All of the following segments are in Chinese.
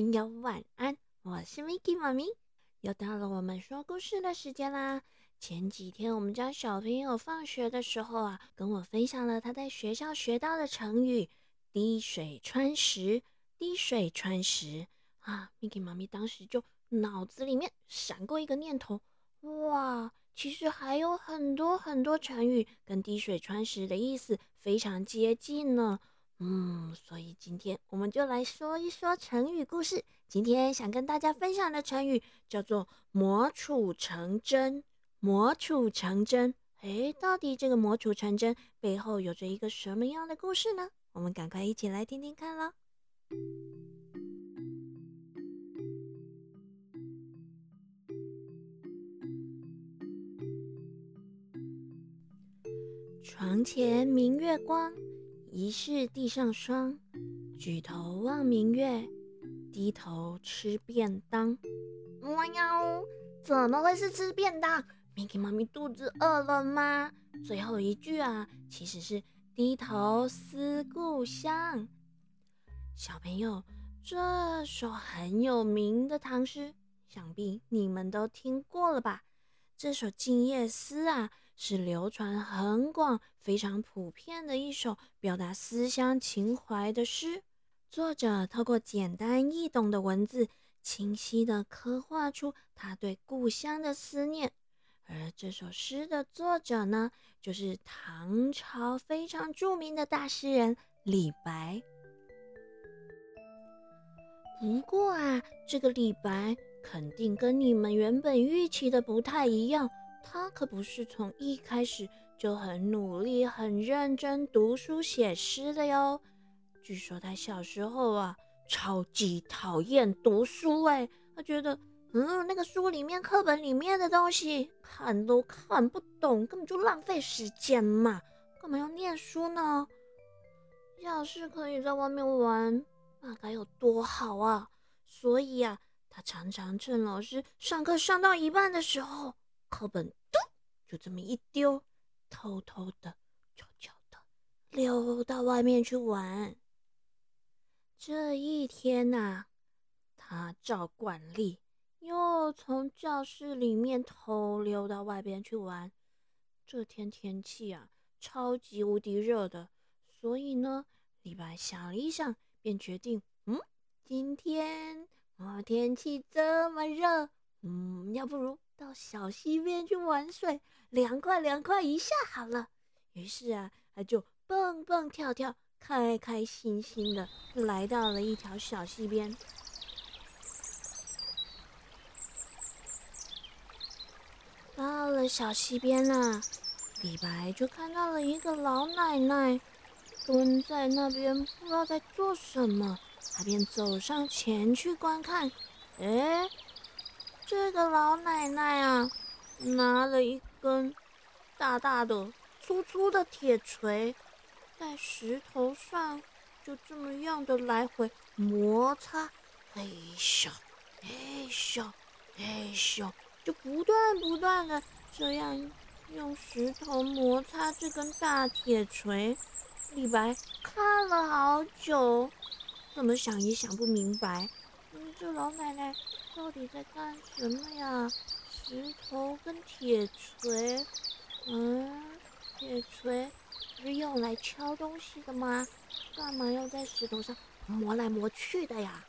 朋友晚安，我是 Miki 妈咪，又到了我们说故事的时间啦。前几天我们家小朋友放学的时候啊，跟我分享了他在学校学到的成语“滴水穿石”。滴水穿石啊，Miki 妈咪当时就脑子里面闪过一个念头，哇，其实还有很多很多成语跟“滴水穿石”的意思非常接近呢。嗯，所以今天我们就来说一说成语故事。今天想跟大家分享的成语叫做“磨杵成针”。磨杵成针，诶，到底这个磨杵成针背后有着一个什么样的故事呢？我们赶快一起来听听看啦！床前明月光。疑是地上霜，举头望明月，低头吃便当。哇呀，怎么会是吃便当？Miki 妈咪肚子饿了吗？最后一句啊，其实是低头思故乡。小朋友，这首很有名的唐诗，想必你们都听过了吧？这首《静夜思》啊。是流传很广、非常普遍的一首表达思乡情怀的诗。作者透过简单易懂的文字，清晰地刻画出他对故乡的思念。而这首诗的作者呢，就是唐朝非常著名的大诗人李白。不过啊，这个李白肯定跟你们原本预期的不太一样。他可不是从一开始就很努力、很认真读书写诗的哟。据说他小时候啊，超级讨厌读书，哎，他觉得，嗯，那个书里面、课本里面的东西看都看不懂，根本就浪费时间嘛，干嘛要念书呢？要是可以在外面玩，那该有多好啊！所以啊，他常常趁老师上课上到一半的时候。课本嘟就这么一丢，偷偷的、悄悄的溜到外面去玩。这一天呐，他照惯例又从教室里面偷溜到外边去玩。这天天气啊，超级无敌热的，所以呢，李白想了一想，便决定：嗯，今天啊天气这么热，嗯，要不如。到小溪边去玩水，凉快凉快一下好了。于是啊，他就蹦蹦跳跳，开开心心的来到了一条小溪边。到了小溪边呢，李白就看到了一个老奶奶蹲在那边，不知道在做什么。他便走上前去观看，哎。这个老奶奶啊，拿了一根大大的、粗粗的铁锤，在石头上就这么样的来回摩擦，哎咻，哎咻，哎咻，就不断不断的这样用石头摩擦这根大铁锤。李白看了好久，怎么想也想不明白。这老奶奶。到底在干什么呀？石头跟铁锤，嗯，铁锤是用来敲东西的吗？干嘛要在石头上磨来磨去的呀？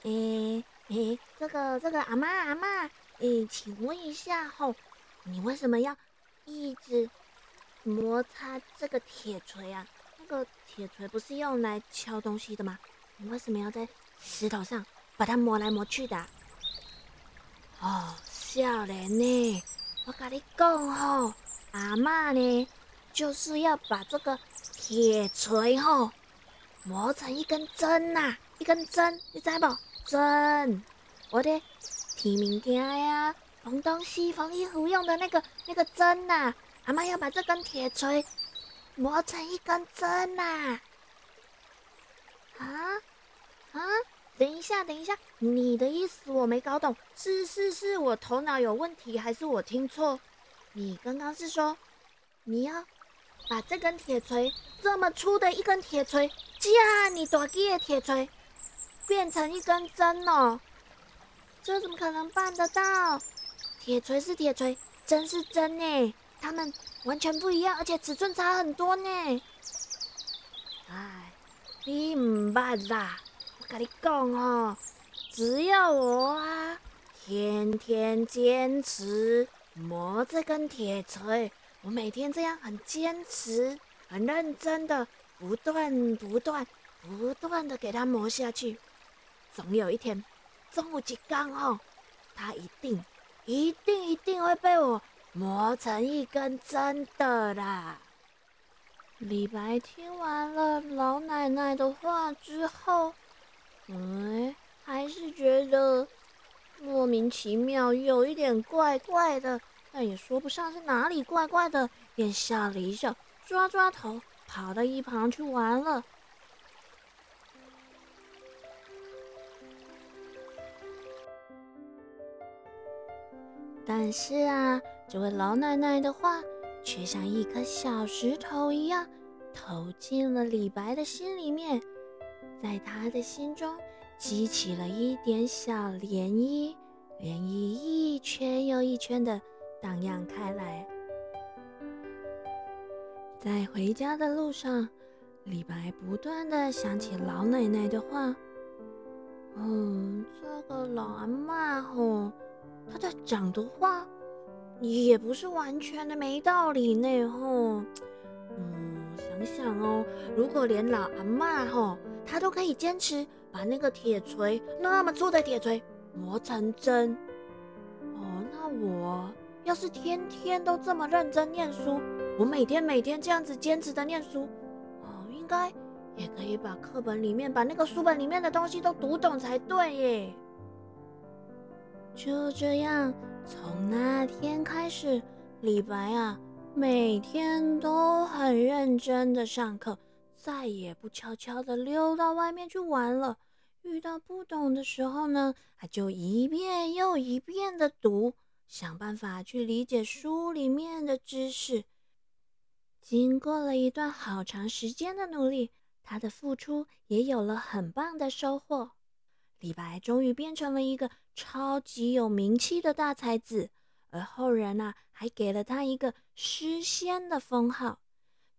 诶诶，这个这个阿妈阿妈，诶，请问一下吼，你为什么要一直摩擦这个铁锤啊？个铁锤不是用来敲东西的吗？你为什么要在石头上？把它磨来磨去的。哦，少年呢，我跟你讲吼，阿妈呢就是要把这个铁锤吼磨成一根针呐，一根针，你知不？针，我的提物件呀，缝东西、缝衣服用的那个那个针呐，阿妈要把这根铁锤磨成一根针呐。啊啊！等一下，等一下，你的意思我没搞懂，是是是我头脑有问题，还是我听错？你刚刚是说你要把这根铁锤这么粗的一根铁锤，加你大几的铁锤，变成一根针哦。这怎么可能办得到？铁锤是铁锤，针是针呢，他们完全不一样，而且尺寸差很多呢。哎，你唔捌啦，我跟你讲哦，只要我啊，天天坚持磨这根铁锤，我每天这样很坚持、很认真的，不断、不断、不断的给它磨下去，总有一天。中午一刚哦，它一定、一定、一定会被我磨成一根针的啦！李白听完了老奶奶的话之后，哎，还是觉得莫名其妙，有一点怪怪的，但也说不上是哪里怪怪的，便笑了一笑，抓抓头，跑到一旁去玩了。但是啊，这位老奶奶的话却像一颗小石头一样投进了李白的心里面，在他的心中激起了一点小涟漪，涟漪一圈又一圈的荡漾开来。在回家的路上，李白不断的想起老奶奶的话：“嗯，这个老阿妈吼。”她在讲的话，也不是完全的没道理呢，吼。嗯，想想哦，如果连老阿妈吼，她都可以坚持把那个铁锤那么粗的铁锤磨成针，哦，那我要是天天都这么认真念书，我每天每天这样子坚持的念书，哦，应该也可以把课本里面、把那个书本里面的东西都读懂才对耶。就这样，从那天开始，李白啊，每天都很认真的上课，再也不悄悄的溜到外面去玩了。遇到不懂的时候呢，他就一遍又一遍的读，想办法去理解书里面的知识。经过了一段好长时间的努力，他的付出也有了很棒的收获。李白终于变成了一个超级有名气的大才子，而后人呢还给了他一个诗仙的封号。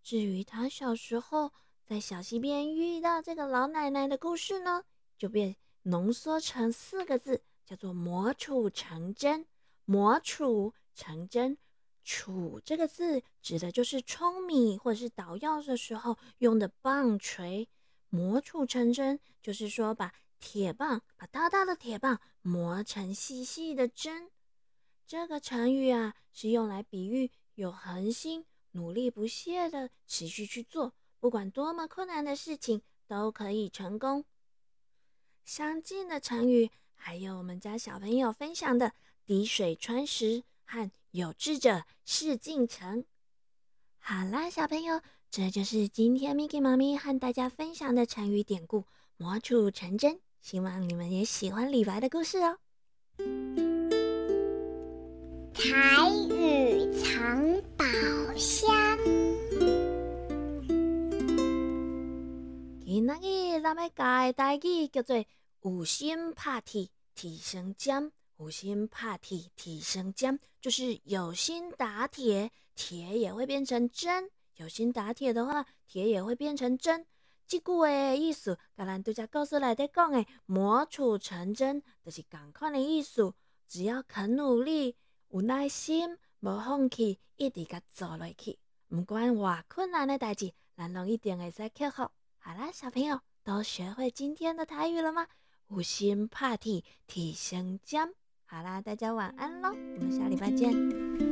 至于他小时候在小溪边遇到这个老奶奶的故事呢，就被浓缩成四个字，叫做“磨杵成针”。磨杵成针，杵这个字指的就是舂米或者是捣药的时候用的棒槌。磨杵成针，就是说把。铁棒把大大的铁棒磨成细细的针，这个成语啊是用来比喻有恒心、努力不懈的持续去做，不管多么困难的事情都可以成功。相近的成语还有我们家小朋友分享的“滴水穿石”和“有志者事竟成”。好啦，小朋友，这就是今天 Miki 妈咪和大家分享的成语典故“磨杵成针”。希望你们也喜欢李白的故事哦。彩雨藏宝箱。今日咱们教的台语叫做“有心拍铁，铁生尖”。有心拍铁，铁生尖，就是有心打铁，铁也会变成针。有心打铁的话，铁也会变成针。这句话的意思，甲咱拄则故事内底讲的“磨杵成针”就是共款的意思。只要肯努力、有耐心、无放弃，一直甲做落去，不管偌困难的代志，咱拢一定会使克服。好啦，小朋友都学会今天的台语了吗？有心拍铁，铁生尖。好啦，大家晚安喽，我们下礼拜见。